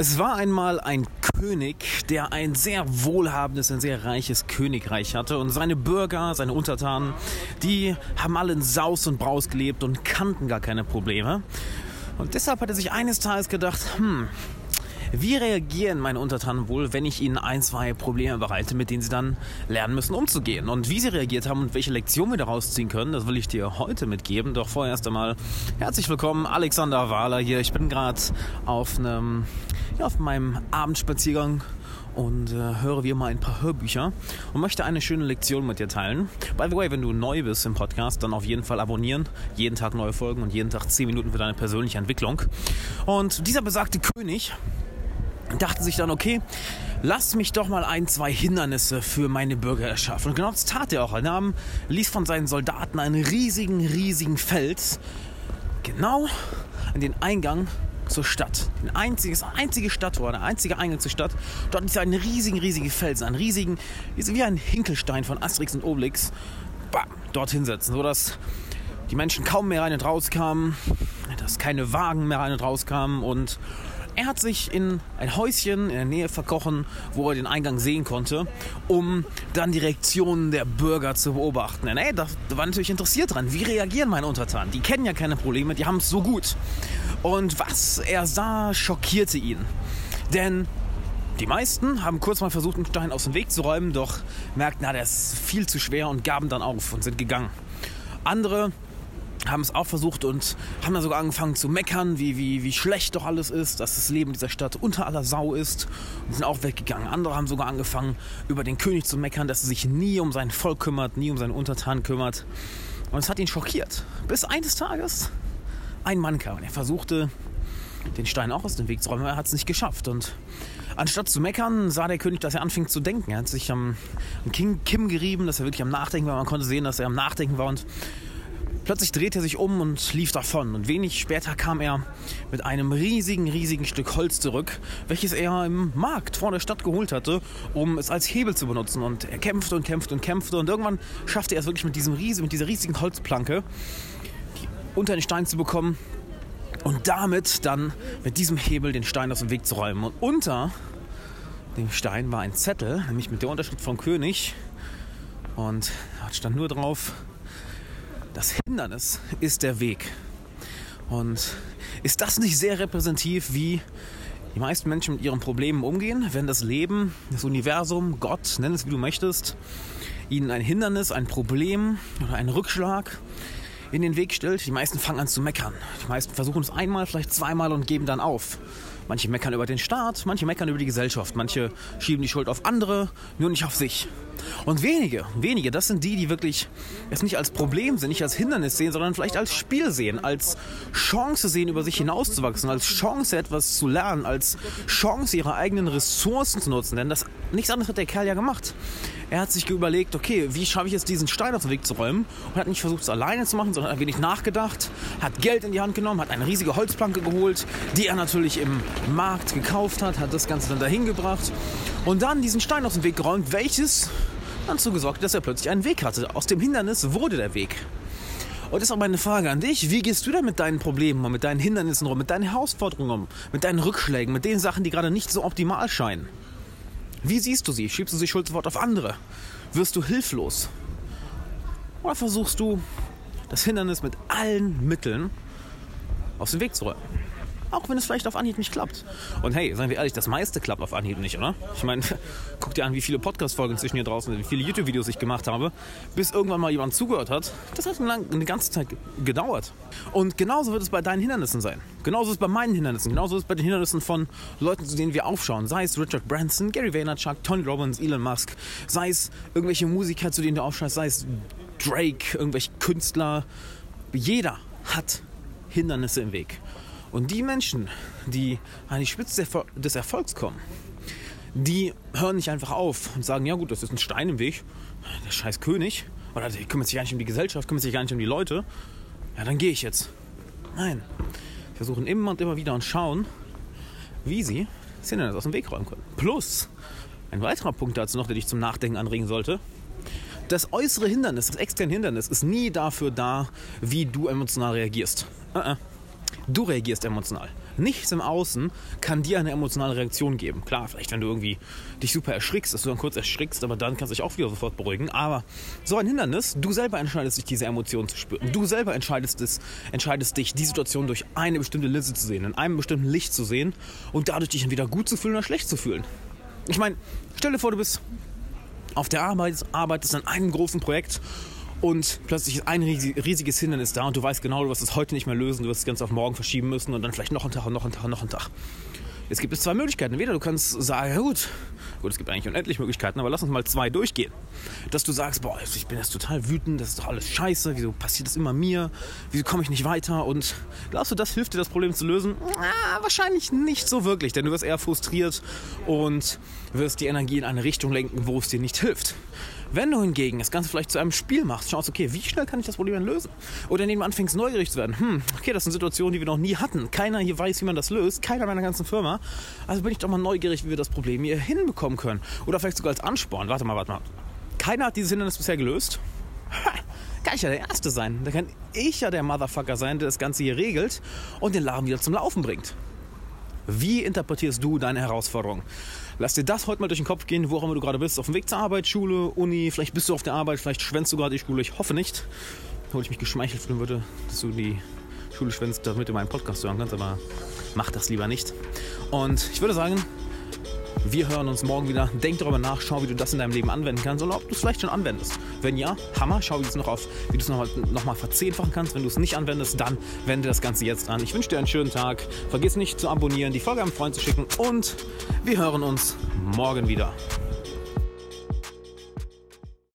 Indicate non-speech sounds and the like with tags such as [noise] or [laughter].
Es war einmal ein König, der ein sehr wohlhabendes, ein sehr reiches Königreich hatte und seine Bürger, seine Untertanen, die haben alle in Saus und Braus gelebt und kannten gar keine Probleme. Und deshalb hat er sich eines Tages gedacht, hm, wie reagieren meine Untertanen wohl, wenn ich ihnen ein, zwei Probleme bereite, mit denen sie dann lernen müssen umzugehen? Und wie sie reagiert haben und welche Lektionen wir daraus ziehen können, das will ich dir heute mitgeben. Doch vorher erst einmal herzlich willkommen, Alexander Wahler hier. Ich bin gerade auf einem, ja, auf meinem Abendspaziergang und äh, höre wie immer ein paar Hörbücher und möchte eine schöne Lektion mit dir teilen. By the way, wenn du neu bist im Podcast, dann auf jeden Fall abonnieren. Jeden Tag neue Folgen und jeden Tag 10 Minuten für deine persönliche Entwicklung. Und dieser besagte König dachte sich dann, okay, lass mich doch mal ein, zwei Hindernisse für meine Bürger erschaffen. Und genau das tat er auch. Er nahm, ließ von seinen Soldaten einen riesigen, riesigen Fels genau an den Eingang zur Stadt. Ein einziges, einzige Stadttor, der einzige Eingang zur Stadt. Dort ist ein riesigen, riesigen Felsen, einen riesigen, wie ein Hinkelstein von Asterix und Obelix, bam, dort hinsetzen, sodass die Menschen kaum mehr rein und raus kamen, dass keine Wagen mehr rein und raus kamen und er hat sich in ein Häuschen in der Nähe verkochen, wo er den Eingang sehen konnte, um dann die Reaktionen der Bürger zu beobachten. Denn ey, da war natürlich interessiert dran. Wie reagieren meine Untertanen? Die kennen ja keine Probleme, die haben es so gut. Und was er sah, schockierte ihn. Denn die meisten haben kurz mal versucht, einen Stein aus dem Weg zu räumen, doch merkten, na, der ist viel zu schwer und gaben dann auf und sind gegangen. Andere haben es auch versucht und haben dann sogar angefangen zu meckern, wie, wie, wie schlecht doch alles ist, dass das Leben dieser Stadt unter aller Sau ist und sind auch weggegangen. Andere haben sogar angefangen, über den König zu meckern, dass er sich nie um sein Volk kümmert, nie um seine Untertanen kümmert. Und es hat ihn schockiert. Bis eines Tages ein Mann kam und er versuchte, den Stein auch aus dem Weg zu räumen, aber er hat es nicht geschafft. Und anstatt zu meckern, sah der König, dass er anfing zu denken. Er hat sich am, am King Kim gerieben, dass er wirklich am Nachdenken war. Man konnte sehen, dass er am Nachdenken war und Plötzlich drehte er sich um und lief davon. Und wenig später kam er mit einem riesigen, riesigen Stück Holz zurück, welches er im Markt vor der Stadt geholt hatte, um es als Hebel zu benutzen. Und er kämpfte und kämpfte und kämpfte. Und irgendwann schaffte er es wirklich mit, diesem riesen, mit dieser riesigen Holzplanke unter den Stein zu bekommen und damit dann mit diesem Hebel den Stein aus dem Weg zu räumen. Und unter dem Stein war ein Zettel, nämlich mit der Unterschrift vom König. Und da stand nur drauf, das Hindernis ist der Weg. Und ist das nicht sehr repräsentativ, wie die meisten Menschen mit ihren Problemen umgehen, wenn das Leben, das Universum, Gott, nenn es wie du möchtest, ihnen ein Hindernis, ein Problem oder einen Rückschlag in den Weg stellt? Die meisten fangen an zu meckern. Die meisten versuchen es einmal, vielleicht zweimal und geben dann auf. Manche meckern über den Staat, manche meckern über die Gesellschaft, manche schieben die Schuld auf andere, nur nicht auf sich. Und wenige, wenige, das sind die, die wirklich es nicht als Problem sehen, nicht als Hindernis sehen, sondern vielleicht als Spiel sehen, als Chance sehen, über sich hinauszuwachsen, als Chance, etwas zu lernen, als Chance, ihre eigenen Ressourcen zu nutzen. Denn das, nichts anderes hat der Kerl ja gemacht. Er hat sich überlegt, okay, wie schaffe ich es, diesen Stein aus dem Weg zu räumen? Und hat nicht versucht, es alleine zu machen, sondern ein wenig nachgedacht, hat Geld in die Hand genommen, hat eine riesige Holzplanke geholt, die er natürlich im Markt gekauft hat, hat das Ganze dann dahin gebracht und dann diesen Stein aus dem Weg geräumt, welches dann dazu gesorgt, dass er plötzlich einen Weg hatte. Aus dem Hindernis wurde der Weg. Und deshalb meine Frage an dich, wie gehst du denn mit deinen Problemen und mit deinen Hindernissen rum, mit deinen Herausforderungen um, mit deinen Rückschlägen, mit den Sachen, die gerade nicht so optimal scheinen? Wie siehst du sie? Schiebst du sie Schuld sofort auf andere? Wirst du hilflos? Oder versuchst du, das Hindernis mit allen Mitteln aus dem Weg zu räumen? Auch wenn es vielleicht auf Anhieb nicht klappt. Und hey, seien wir ehrlich, das meiste klappt auf Anhieb nicht, oder? Ich meine, [laughs] guck dir an, wie viele Podcast-Folgen zwischen hier draußen, wie viele YouTube-Videos ich gemacht habe, bis irgendwann mal jemand zugehört hat. Das hat eine ganze Zeit gedauert. Und genauso wird es bei deinen Hindernissen sein. Genauso ist es bei meinen Hindernissen. Genauso ist es bei den Hindernissen von Leuten, zu denen wir aufschauen. Sei es Richard Branson, Gary Vaynerchuk, Tony Robbins, Elon Musk. Sei es irgendwelche Musiker, zu denen du aufschaust. Sei es Drake, irgendwelche Künstler. Jeder hat Hindernisse im Weg. Und die Menschen, die an die Spitze des Erfolgs kommen, die hören nicht einfach auf und sagen, ja gut, das ist ein Stein im Weg, der scheiß König, oder der kümmert sich gar nicht um die Gesellschaft, kümmert sich gar nicht um die Leute, ja dann gehe ich jetzt. Nein, sie versuchen immer und immer wieder und schauen, wie sie das Hindernis aus dem Weg räumen können. Plus, ein weiterer Punkt dazu noch, der dich zum Nachdenken anregen sollte, das äußere Hindernis, das externe Hindernis ist nie dafür da, wie du emotional reagierst. Uh -uh. Du reagierst emotional. Nichts im Außen kann dir eine emotionale Reaktion geben. Klar, vielleicht wenn du irgendwie dich super erschrickst, dass du dann kurz erschrickst, aber dann kannst du dich auch wieder sofort beruhigen. Aber so ein Hindernis, du selber entscheidest dich, diese Emotionen zu spüren. Du selber entscheidest, es, entscheidest dich, die Situation durch eine bestimmte Linse zu sehen, in einem bestimmten Licht zu sehen und dadurch dich entweder gut zu fühlen oder schlecht zu fühlen. Ich meine, stell dir vor, du bist auf der Arbeit, arbeitest an einem großen Projekt und plötzlich ist ein riesiges Hindernis da und du weißt genau, du wirst es heute nicht mehr lösen, du wirst es ganz auf morgen verschieben müssen und dann vielleicht noch einen Tag und noch einen Tag und noch einen Tag. Jetzt gibt es zwei Möglichkeiten. Entweder du kannst sagen, ja gut, gut, es gibt eigentlich unendlich Möglichkeiten, aber lass uns mal zwei durchgehen. Dass du sagst, boah, ich bin jetzt total wütend, das ist doch alles scheiße, wieso passiert das immer mir, wieso komme ich nicht weiter und glaubst du, das hilft dir, das Problem zu lösen? Ah, wahrscheinlich nicht so wirklich, denn du wirst eher frustriert und wirst die Energie in eine Richtung lenken, wo es dir nicht hilft. Wenn du hingegen das Ganze vielleicht zu einem Spiel machst, schaust, okay, wie schnell kann ich das Problem lösen? Oder indem du anfängst, neugierig zu werden. Hm, okay, das sind Situationen, die wir noch nie hatten. Keiner hier weiß, wie man das löst. Keiner meiner ganzen Firma. Also bin ich doch mal neugierig, wie wir das Problem hier hinbekommen können. Oder vielleicht sogar als Ansporn. Warte mal, warte mal. Keiner hat dieses Hindernis bisher gelöst. Ha, kann ich ja der Erste sein. Da kann ich ja der Motherfucker sein, der das Ganze hier regelt und den Laden wieder zum Laufen bringt. Wie interpretierst du deine Herausforderung? Lass dir das heute mal durch den Kopf gehen, wo auch immer du gerade bist. Auf dem Weg zur Arbeit, Schule, Uni, vielleicht bist du auf der Arbeit, vielleicht schwänzt du gerade die Schule. Ich hoffe nicht. Obwohl ich mich geschmeichelt fühlen würde, dass du die Schule schwänzt, damit du meinen Podcast hören kannst, aber mach das lieber nicht. Und ich würde sagen, wir hören uns morgen wieder. Denk darüber nach, schau, wie du das in deinem Leben anwenden kannst oder ob du es vielleicht schon anwendest. Wenn ja, Hammer, schau, wie du es noch auf, wie du es nochmal noch mal verzehnfachen kannst. Wenn du es nicht anwendest, dann wende das Ganze jetzt an. Ich wünsche dir einen schönen Tag. Vergiss nicht zu abonnieren, die Folge einem Freund zu schicken und wir hören uns morgen wieder.